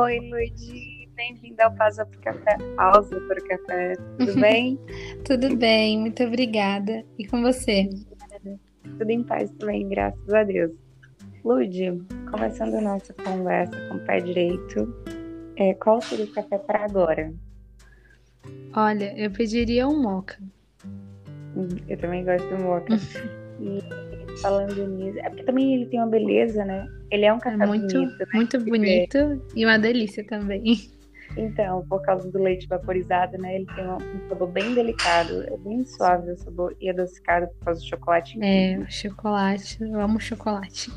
Oi, Luigi. Bem-vinda ao Pausa para o Café. Pausa para o Café. Tudo bem? Tudo bem, muito obrigada. E com você? Tudo em paz também, graças a Deus. Lud, começando a nossa conversa com o pé direito, é, qual seria o café para agora? Olha, eu pediria um moca. Hum, eu também gosto do moca. e falando nisso, é porque também ele tem uma beleza, né? Ele é um café muito, bonito, né? muito bonito e uma delícia também. Então, por causa do leite vaporizado, né? Ele tem um sabor bem delicado, é bem suave o sabor e adocicado por causa do chocolate. É, chocolate, eu amo chocolate.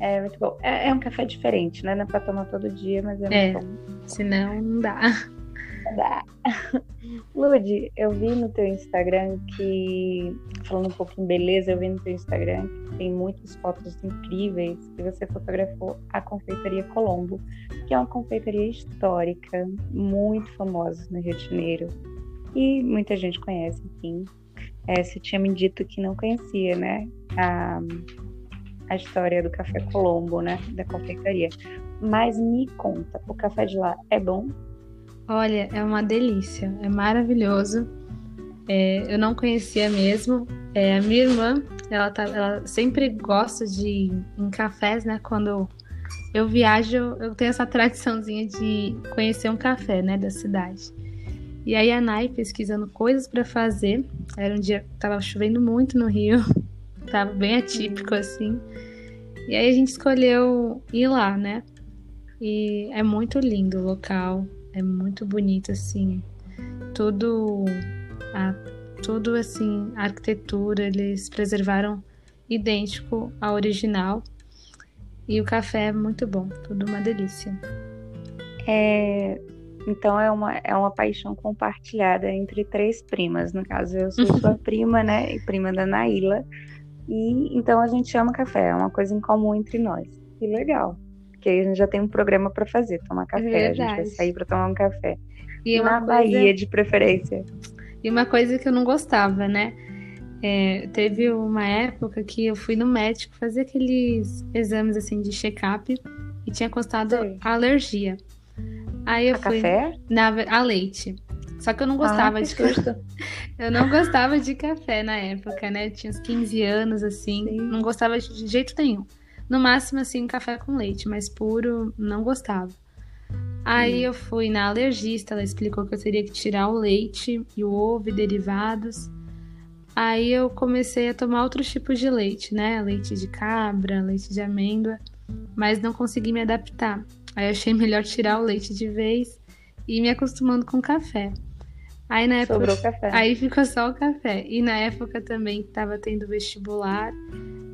É muito bom. É, é um café diferente, né? Não é pra tomar todo dia, mas é, é muito bom. Senão não dá. Não dá. Lud, eu vi no teu Instagram que, falando um pouco em beleza, eu vi no teu Instagram que tem muitas fotos incríveis que você fotografou a Confeitaria Colombo, que é uma confeitaria histórica, muito famosa no Rio de Janeiro. E muita gente conhece, enfim. É, você tinha me dito que não conhecia, né? A, a história do Café Colombo, né? Da confeitaria. Mas me conta, o café de lá é bom? Olha, é uma delícia, é maravilhoso. É, eu não conhecia mesmo. É, a minha irmã, ela, tá, ela sempre gosta de ir em cafés, né? Quando eu viajo, eu tenho essa tradiçãozinha de conhecer um café, né, da cidade. E aí a Nai pesquisando coisas para fazer. Era um dia que tava chovendo muito no Rio, tava bem atípico assim. E aí a gente escolheu ir lá, né? E é muito lindo o local, é muito bonito, assim. Tudo, a, tudo assim, a arquitetura, eles preservaram idêntico ao original. E o café é muito bom, tudo uma delícia. É, então é uma, é uma paixão compartilhada entre três primas. No caso, eu sou sua prima, né? E prima da Naila. E então a gente ama café, é uma coisa em comum entre nós. Que legal. Porque aí a gente já tem um programa para fazer, tomar café. Verdade. A gente vai sair para tomar um café. E Na coisa... Bahia, de preferência. E uma coisa que eu não gostava, né? É, teve uma época que eu fui no médico fazer aqueles exames assim de check-up e tinha constado alergia. Aí eu a fui café? Na, a leite. Só que eu não gostava ah, de Eu não gostava de café na época, né? Eu tinha uns 15 anos assim, Sim. não gostava de jeito nenhum. No máximo, assim, café com leite, mas puro não gostava. Aí eu fui na alergista, ela explicou que eu teria que tirar o leite e o ovo e derivados. Aí eu comecei a tomar outros tipos de leite, né? Leite de cabra, leite de amêndoa, mas não consegui me adaptar. Aí eu achei melhor tirar o leite de vez e me acostumando com café. Aí na época, Sobrou café. Aí ficou só o café. E na época também estava tendo vestibular.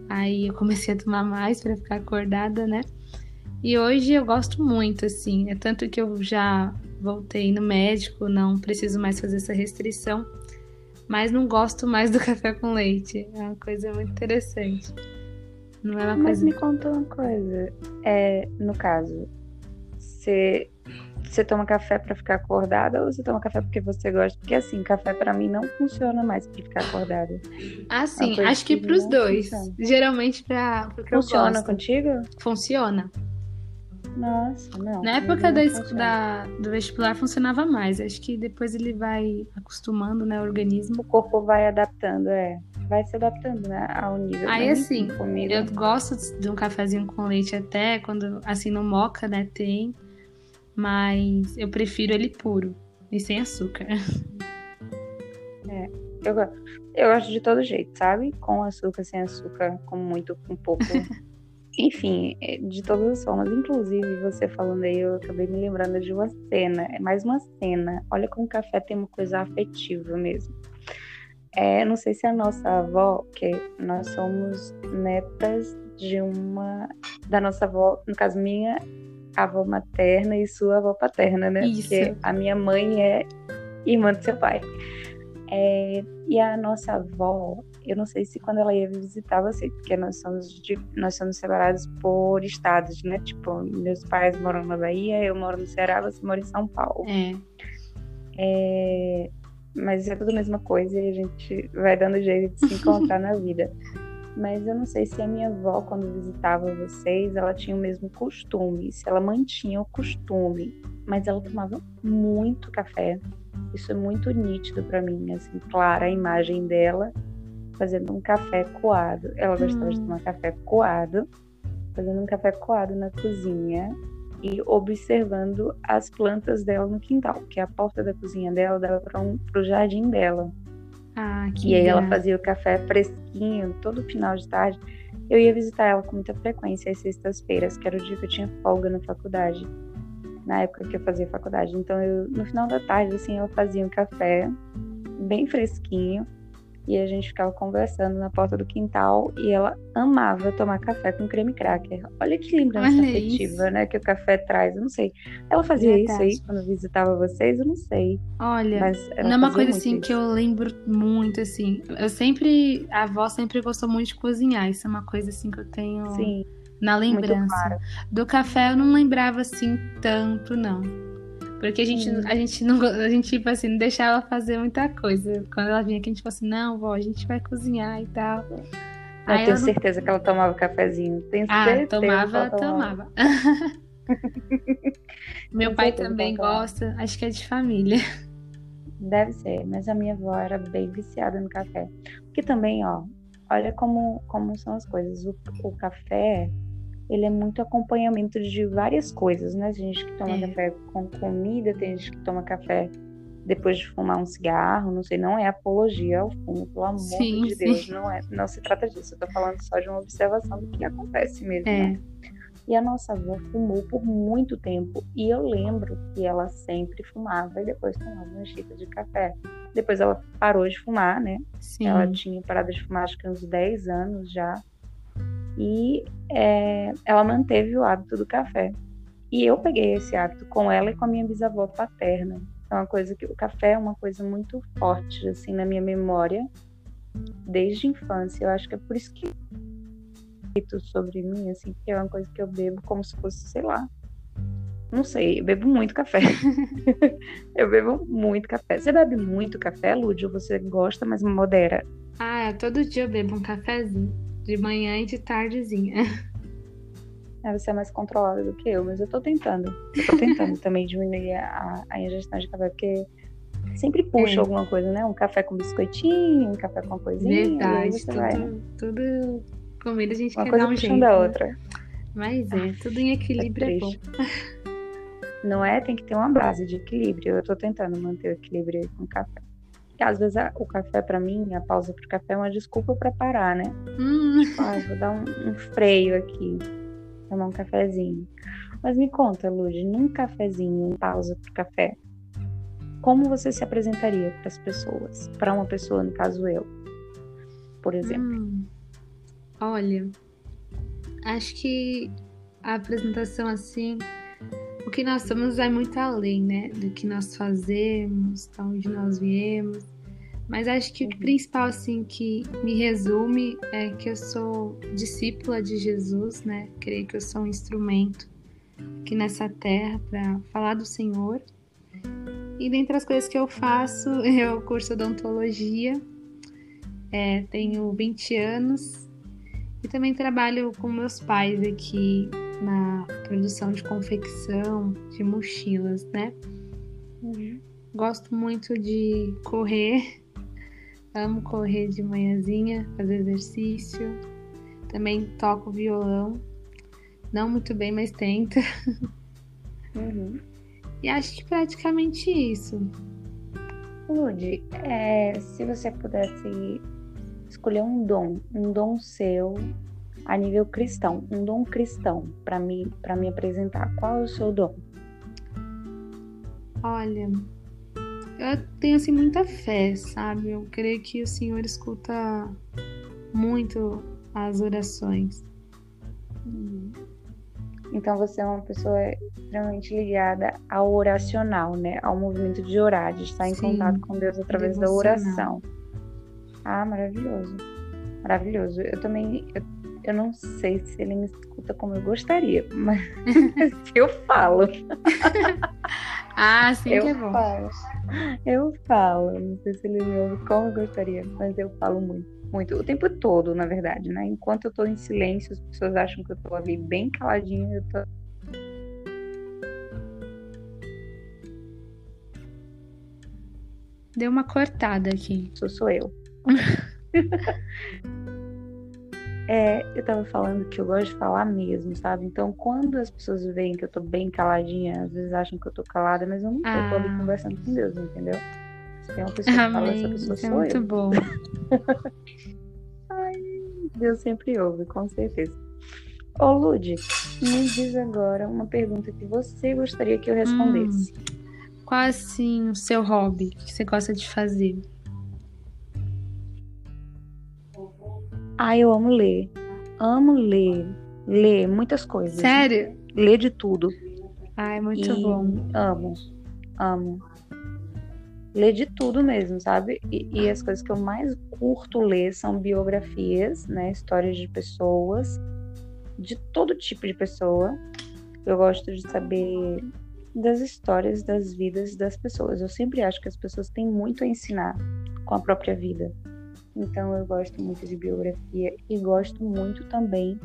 Aí eu comecei a tomar mais para ficar acordada, né? E hoje eu gosto muito, assim. É tanto que eu já voltei no médico, não preciso mais fazer essa restrição. Mas não gosto mais do café com leite. É uma coisa muito interessante. Não é uma mas coisa... me conta uma coisa. É, no caso, você você toma café para ficar acordada ou você toma café porque você gosta? Porque assim, café para mim não funciona mais para ficar acordada. Ah, sim, acho que, que para os dois. Funciona. Geralmente para Funciona contigo? Funciona. Nossa, não. Na época da, da, do vestibular funcionava mais. Acho que depois ele vai acostumando, né, o organismo. O corpo vai adaptando, é. Vai se adaptando, né, ao nível. Aí, assim, eu gosto de um cafezinho com leite até, quando, assim, no moca, né, tem mas eu prefiro ele puro e sem açúcar. É, eu, eu gosto de todo jeito, sabe? Com açúcar, sem açúcar, com muito, com pouco. Enfim, é, de todas as formas. Inclusive, você falando aí, eu acabei me lembrando de uma cena. É mais uma cena. Olha como o café tem uma coisa afetiva mesmo. É, não sei se a nossa avó, que nós somos netas de uma. Da nossa avó, no caso minha, avó materna e sua avó paterna, né? Isso. Porque a minha mãe é irmã do seu pai. É, e a nossa avó, eu não sei se quando ela ia visitar você, porque nós somos, de, nós somos separados por estados, né? Tipo, meus pais moram na Bahia, eu moro no Ceará, você mora em São Paulo. É. é mas é tudo a mesma coisa e a gente vai dando jeito de se encontrar na vida. Mas eu não sei se a minha avó, quando visitava vocês, ela tinha o mesmo costume, se ela mantinha o costume. Mas ela tomava muito café. Isso é muito nítido para mim, assim, clara a imagem dela fazendo um café coado. Ela gostava hum. de tomar café coado, fazendo um café coado na cozinha e observando as plantas dela no quintal, que a porta da cozinha dela dava para um, o jardim dela. Ah, que e aí ela fazia o café fresquinho todo final de tarde. Eu ia visitar ela com muita frequência às sextas-feiras, que era o dia que eu tinha folga na faculdade, na época que eu fazia faculdade. Então, eu, no final da tarde, assim, ela fazia um café bem fresquinho e a gente ficava conversando na porta do quintal e ela amava tomar café com creme cracker. Olha que lembrança Olha afetiva, isso. né, que o café traz. Eu não sei. Ela fazia Verdade. isso aí quando visitava vocês? Eu não sei. Olha, não é uma coisa assim isso. que eu lembro muito assim. Eu sempre, a avó sempre gostou muito de cozinhar. Isso é uma coisa assim que eu tenho Sim, na lembrança. Claro. Do café eu não lembrava assim tanto, não. Porque a gente, a gente não a gente, tipo assim, não deixava ela fazer muita coisa. Quando ela vinha aqui, a gente falou assim, não, vó, a gente vai cozinhar e tal. Eu Aí tenho certeza não... que ela tomava cafezinho. Tenho ah, certeza tomava, tomava. Meu pai também gosta, acho que é de família. Deve ser, mas a minha avó era bem viciada no café. Porque também, ó, olha como, como são as coisas. O, o café, ele é muito acompanhamento de várias coisas, né? Tem gente que toma é. café com comida, tem gente que toma café depois de fumar um cigarro, não sei, não é apologia ao fumo, pelo amor sim, de Deus, não é, não se trata disso. Eu tô falando só de uma observação do que acontece mesmo, é. né? E a nossa avó fumou por muito tempo. E eu lembro que ela sempre fumava e depois tomava uma xícara de café. Depois ela parou de fumar, né? Sim. Ela tinha parado de fumar acho que uns 10 anos já e é, ela manteve o hábito do café. E eu peguei esse hábito com ela e com a minha bisavó paterna. É uma coisa que o café é uma coisa muito forte assim na minha memória desde a infância. Eu acho que é por isso que sobre mim assim, que é uma coisa que eu bebo como se fosse, sei lá, não sei, eu bebo muito café. eu bebo muito café. Você bebe muito café, Lúdio? Você gosta, mas modera? Ah, todo dia eu bebo um cafezinho. De manhã e de tardezinha. É, você é mais controlada do que eu, mas eu tô tentando. Eu tô tentando também diminuir a, a ingestão de café, porque sempre puxa é. alguma coisa, né? Um café com biscoitinho, um café com uma coisinha. Verdade, tudo, vai... tudo comida a gente uma quer coisa dar um jeito. da né? outra. Mas é, tudo em equilíbrio é, é bom. Não é? Tem que ter uma base de equilíbrio. Eu tô tentando manter o equilíbrio com o café às vezes a, o café para mim, a pausa pro café é uma desculpa para parar, né? Hum. Tipo, ah, vou dar um, um, freio aqui, tomar um cafezinho. Mas me conta, Lud, num cafezinho, em pausa pro café, como você se apresentaria para as pessoas? Para uma pessoa, no caso eu, por exemplo. Hum. Olha, acho que a apresentação assim o que nós somos vai muito além, né? Do que nós fazemos, de onde nós viemos. Mas acho que o uhum. principal, assim, que me resume é que eu sou discípula de Jesus, né? Creio que eu sou um instrumento aqui nessa terra para falar do Senhor. E dentre as coisas que eu faço, eu curso odontologia, é, tenho 20 anos e também trabalho com meus pais aqui na produção de confecção de mochilas, né? Uhum. Gosto muito de correr, amo correr de manhãzinha, fazer exercício. Também toco violão, não muito bem, mas tenta. Uhum. E acho que praticamente isso. Lud, é, se você pudesse escolher um dom, um dom seu a nível cristão, um dom cristão para mim, para me apresentar. Qual é o seu dom? Olha, eu tenho assim muita fé, sabe? Eu creio que o Senhor escuta muito as orações. Uhum. Então você é uma pessoa extremamente ligada ao oracional, né? Ao movimento de orar, de estar em Sim, contato com Deus através da oração. Ah, maravilhoso. Maravilhoso. Eu também eu eu não sei se ele me escuta como eu gostaria, mas eu falo. ah, sim eu que é bom. Falo. Eu falo. Não sei se ele me ouve como eu gostaria, mas eu falo muito. muito, o tempo todo, na verdade, né? Enquanto eu tô em silêncio, as pessoas acham que eu tô ali bem caladinha, eu tô Deu uma cortada aqui. Sou, sou eu. é, eu tava falando que eu gosto de falar mesmo, sabe? Então, quando as pessoas veem que eu tô bem caladinha, às vezes acham que eu tô calada, mas eu não tô, ah. tô ali ah. conversando com Deus, entendeu? Se tem uma pessoa que fala, essa pessoa Isso é sou é muito eu. bom. Ai, Deus sempre ouve, com certeza. Ô, Lud, me diz agora uma pergunta que você gostaria que eu respondesse. Hum. Qual assim o seu hobby que você gosta de fazer? Ah, eu amo ler. Amo ler. Ler muitas coisas. Sério? Ler de tudo. Ai, muito e bom. Amo. Amo. Ler de tudo mesmo, sabe? E, e, as coisas que eu mais curto ler são biografias, né? Histórias de pessoas, de todo tipo de pessoa. Eu gosto de saber das histórias das vidas das pessoas. Eu sempre acho que as pessoas têm muito a ensinar com a própria vida. Então eu gosto muito de biografia e gosto muito também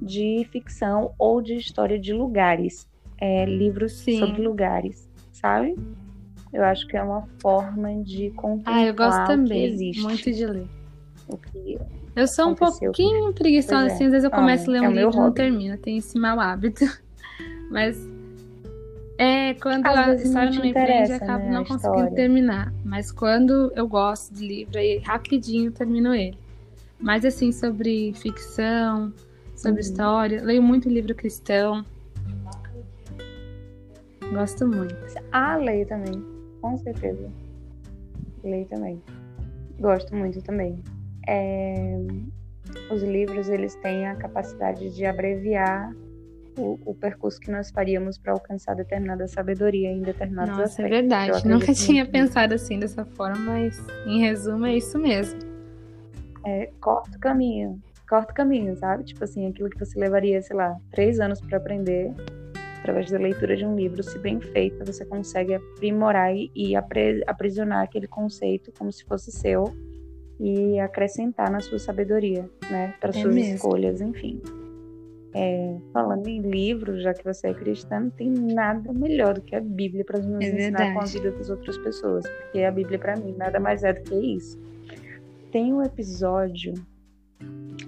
de ficção ou de história de lugares, é, livros Sim. sobre lugares, sabe? Eu acho que é uma forma de contemplar ah, eu gosto também, existe. muito de ler. O que eu sou um pouquinho preguiçosa, é. assim, às vezes eu começo a ler um é livro e não termino, tenho esse mau hábito. Mas é, quando Às a história não me prende, eu acabo né, não conseguindo terminar. Mas quando eu gosto de livro, aí rapidinho termino ele. Mas assim, sobre ficção, sobre uhum. história, leio muito livro cristão. Gosto muito. Ah, leio também, com certeza. Leio também. Gosto muito também. É... Os livros, eles têm a capacidade de abreviar o, o percurso que nós faríamos para alcançar determinada sabedoria em determinados Nossa, é aspectos. é verdade. Nunca tinha muito. pensado assim dessa forma, mas em resumo é isso mesmo. É, corta o caminho. Corta o caminho, sabe? Tipo assim, aquilo que você levaria, sei lá, três anos para aprender, através da leitura de um livro, se bem feita, você consegue aprimorar e, aprisionar aquele conceito como se fosse seu e acrescentar na sua sabedoria, né? Para é suas mesmo. escolhas, enfim. É, falando em livros, já que você é cristã, não tem nada melhor do que a Bíblia para nos é ensinar com a vida das outras pessoas, porque a Bíblia para mim nada mais é do que isso. Tem um episódio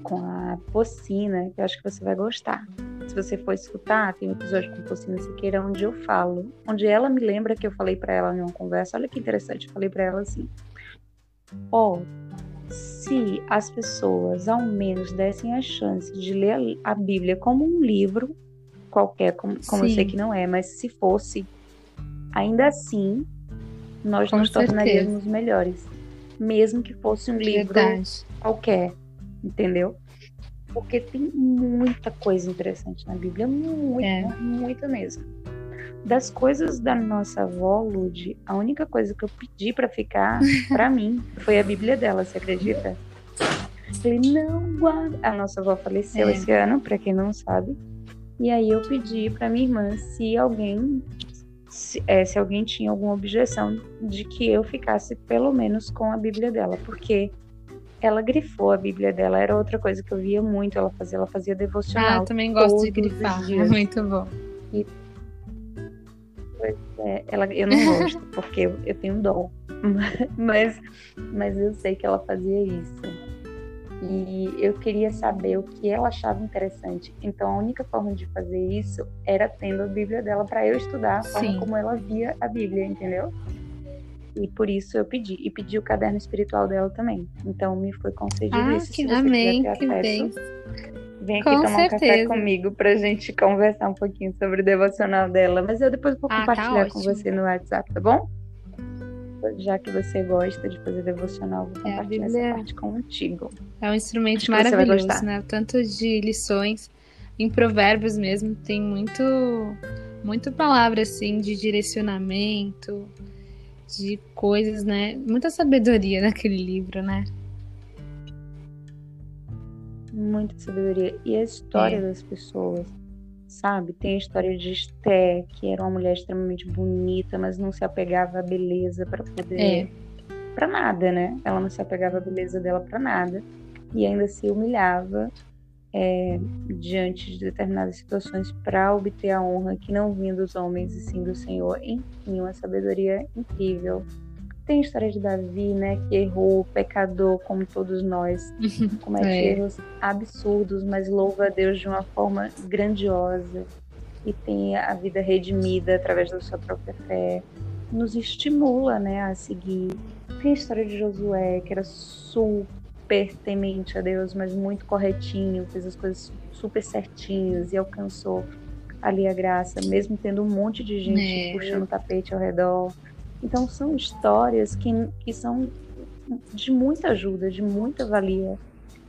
com a Pocina que eu acho que você vai gostar. Se você for escutar, tem um episódio com a Pocina Siqueira onde eu falo, onde ela me lembra que eu falei para ela em uma conversa. Olha que interessante, eu falei para ela assim: Ó, oh, se as pessoas ao menos dessem a chance de ler a Bíblia como um livro qualquer, como, como eu sei que não é, mas se fosse, ainda assim, nós Com nos certeza. tornaríamos melhores. Mesmo que fosse um livro Verdade. qualquer, entendeu? Porque tem muita coisa interessante na Bíblia, muita, é. muita mesmo. Das coisas da nossa avó, Lud, a única coisa que eu pedi para ficar, para mim, foi a Bíblia dela, você acredita? Falei, não guarda. A nossa avó faleceu é. esse ano, para quem não sabe. E aí eu pedi para minha irmã se alguém se, é, se, alguém tinha alguma objeção de que eu ficasse pelo menos com a Bíblia dela, porque ela grifou a Bíblia dela, era outra coisa que eu via muito ela fazia, ela fazia devocional. Ah, eu também gosto de grifar, é muito bom. E é, ela, eu não gosto, porque eu, eu tenho dó. Mas, mas eu sei que ela fazia isso. E eu queria saber o que ela achava interessante. Então a única forma de fazer isso era tendo a Bíblia dela para eu estudar a forma como ela via a Bíblia, entendeu? E por isso eu pedi. E pedi o caderno espiritual dela também. Então me foi concedido ah, isso. Que, amém, que bem. Vem aqui Com tomar certeza. um café comigo pra gente conversar um pouquinho sobre o devocional dela. Mas eu depois vou ah, tá compartilhar tá com você no WhatsApp, tá bom? Já que você gosta de fazer devocional, vou é, compartilhar essa parte contigo. É um instrumento Acho maravilhoso, né? Tanto de lições, em provérbios mesmo, tem muito, muito palavra assim de direcionamento, de coisas, né? Muita sabedoria naquele livro, né? Muita sabedoria. E a história é. das pessoas, sabe? Tem a história de Esté, que era uma mulher extremamente bonita, mas não se apegava à beleza para poder. É. para nada, né? Ela não se apegava à beleza dela para nada e ainda se humilhava é, diante de determinadas situações para obter a honra que não vinha dos homens e sim do Senhor. Enfim, uma sabedoria incrível. Tem história de Davi, né, que errou, pecador, como todos nós, comete é. erros absurdos, mas louva a Deus de uma forma grandiosa e tem a vida redimida através da sua própria fé. Nos estimula, né, a seguir. Tem a história de Josué, que era super temente a Deus, mas muito corretinho, fez as coisas super certinhas e alcançou ali a graça, mesmo tendo um monte de gente é. puxando o tapete ao redor. Então são histórias que, que são de muita ajuda, de muita valia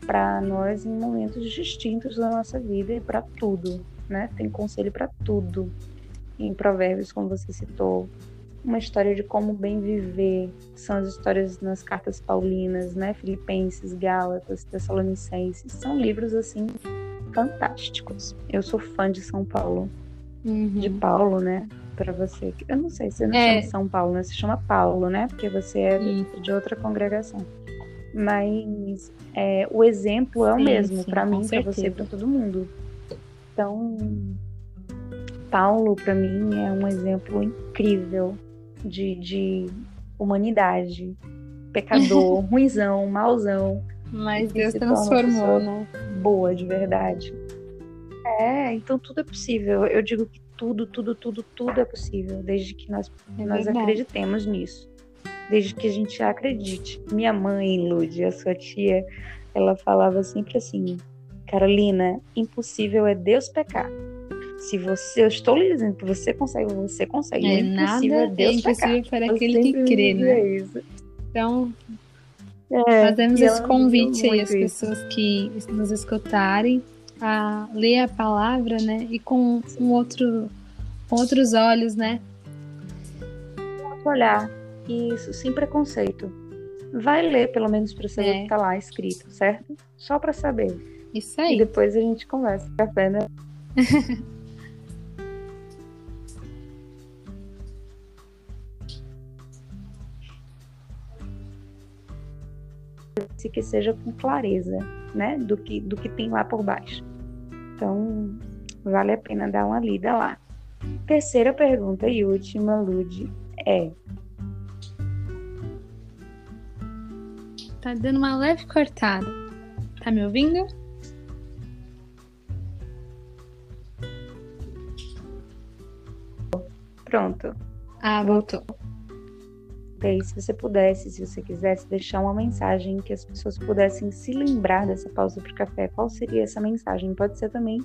para nós em momentos distintos da nossa vida e para tudo, né? Tem conselho para tudo. Em Provérbios, como você citou, uma história de como bem viver, são as histórias nas cartas paulinas, né? Filipenses, Gálatas, Tessalonicenses, são livros assim fantásticos. Eu sou fã de São Paulo, uhum. de Paulo, né? Para você. Eu não sei, você não é. chama São Paulo, né? Você chama Paulo, né? Porque você é de outra congregação. Mas é, o exemplo é o sim, mesmo para mim, para você, para todo mundo. Então, Paulo para mim é um exemplo incrível de, de humanidade, pecador, ruizão, mauzão. Mas Deus transformou, né? Boa, de verdade. É, então tudo é possível. Eu digo que tudo, tudo, tudo, tudo é possível, desde que nós, é nós acreditemos nisso. Desde que a gente acredite. Minha mãe, Lud, a sua tia, ela falava sempre assim: Carolina, impossível é Deus pecar. Se você, eu estou lhe dizendo que você consegue, você consegue. É, impossível nada é Deus é impossível pecar. para aquele que crê, né? Isso. Então, é, fazemos esse convite aí às pessoas que nos escutarem a ler a palavra, né? E com um outro, com outros olhos, né? Outro olhar. Isso, sem preconceito. Vai ler, pelo menos, para saber é. o que tá lá escrito, certo? Só para saber. Isso aí. E depois a gente conversa. Café, né? que seja com clareza, né, do que do que tem lá por baixo. Então, vale a pena dar uma lida lá. Terceira pergunta e última, Lud, é: Tá dando uma leve cortada. Tá me ouvindo? Pronto. Ah, voltou. Se você pudesse, se você quisesse deixar uma mensagem que as pessoas pudessem se lembrar dessa pausa para o café, qual seria essa mensagem? Pode ser também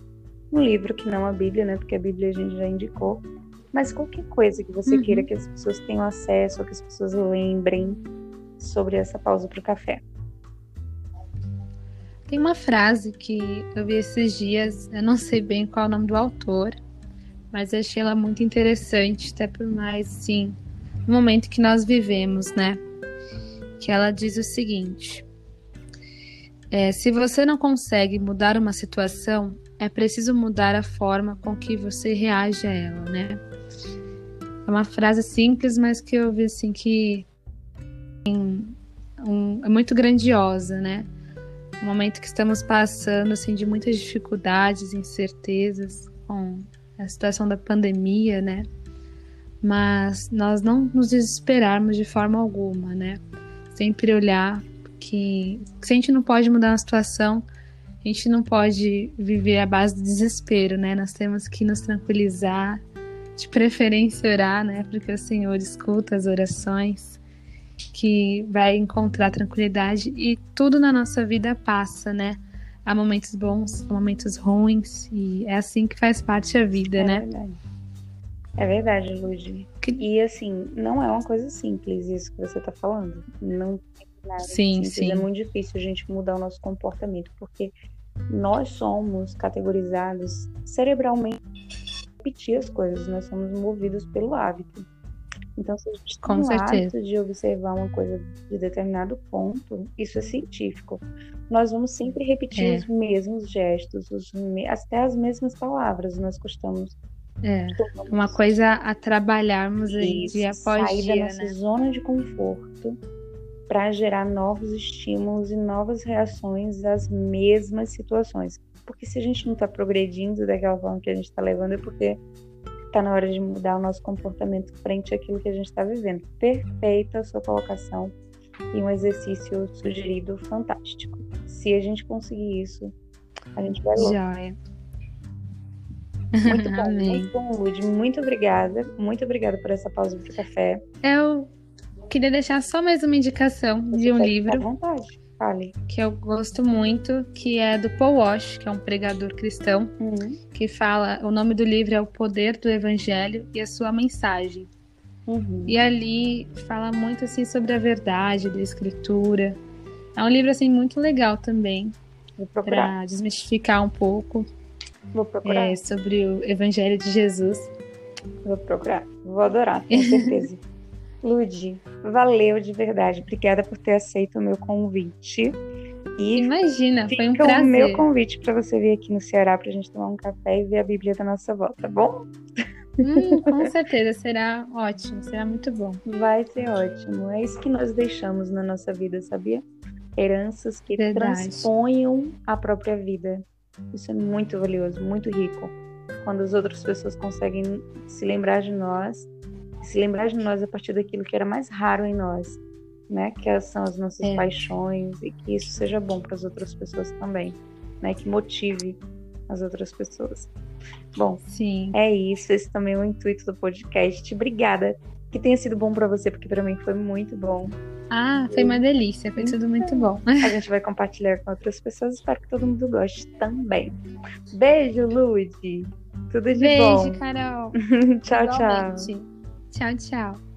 um livro que não a Bíblia, né? Porque a Bíblia a gente já indicou. Mas qualquer coisa que você uhum. queira que as pessoas tenham acesso, ou que as pessoas lembrem sobre essa pausa para o café. Tem uma frase que eu vi esses dias, eu não sei bem qual é o nome do autor, mas achei ela muito interessante, até por mais, sim, momento que nós vivemos, né? Que ela diz o seguinte: é, se você não consegue mudar uma situação, é preciso mudar a forma com que você reage a ela, né? É uma frase simples, mas que eu vi assim que um, é muito grandiosa, né? Um momento que estamos passando assim de muitas dificuldades, incertezas com a situação da pandemia, né? Mas nós não nos desesperarmos de forma alguma, né? Sempre olhar que se a gente não pode mudar a situação, a gente não pode viver à base do desespero, né? Nós temos que nos tranquilizar, de preferência orar, né? Porque o Senhor escuta as orações, que vai encontrar tranquilidade e tudo na nossa vida passa, né? Há momentos bons, momentos ruins e é assim que faz parte a vida, é né? Verdade. É verdade, Lud. E assim, não é uma coisa simples isso que você está falando. Não tem nada sim, simples. Sim. É muito difícil a gente mudar o nosso comportamento, porque nós somos categorizados cerebralmente repetir as coisas, nós somos movidos pelo hábito. Então, se a gente Com tem certeza. hábito de observar uma coisa de determinado ponto, isso é científico. Nós vamos sempre repetir é. os mesmos gestos, os até as mesmas palavras nós costumamos é, uma coisa a trabalharmos aí dia após sair dia, da nossa né? zona de conforto para gerar novos estímulos e novas reações às mesmas situações. Porque se a gente não está progredindo daquela forma que a gente está levando, é porque está na hora de mudar o nosso comportamento frente àquilo que a gente está vivendo. Perfeita a sua colocação e um exercício sugerido fantástico. Se a gente conseguir isso, a gente vai longe. Muito bom, muito bom, Lud. Muito obrigada. Muito obrigada por essa pausa para café. Eu queria deixar só mais uma indicação Você de um livro. À vontade. Fale. Que eu gosto muito, que é do Paul Walsh, que é um pregador cristão, uhum. que fala. O nome do livro é O Poder do Evangelho e a Sua Mensagem. Uhum. E ali fala muito assim sobre a verdade da escritura. É um livro assim muito legal também para desmistificar um pouco Vou procurar. É, sobre o Evangelho de Jesus. Vou procurar. Vou adorar, com certeza. Ludi, valeu de verdade. Obrigada por ter aceito o meu convite. E Imagina, foi um prazer. o meu convite para você vir aqui no Ceará para a gente tomar um café e ver a Bíblia da nossa avó, tá bom? Hum, com certeza, será ótimo, será muito bom. Vai ser ótimo. É isso que nós deixamos na nossa vida, sabia? Heranças que Verdade. transponham a própria vida. Isso é muito valioso, muito rico. Quando as outras pessoas conseguem se lembrar de nós, se lembrar de nós a partir daquilo que era mais raro em nós, né? Que são as nossas é. paixões e que isso seja bom para as outras pessoas também, né? Que motive as outras pessoas. Bom, Sim. é isso. Esse também é o intuito do podcast. Obrigada. Que tenha sido bom para você, porque para mim foi muito bom. Ah, foi uma delícia, foi tudo muito bom. A gente vai compartilhar com outras pessoas, espero que todo mundo goste também. Beijo, Lud. Tudo de Beijo, bom. Beijo, Carol. tchau, tchau. Tchau, tchau.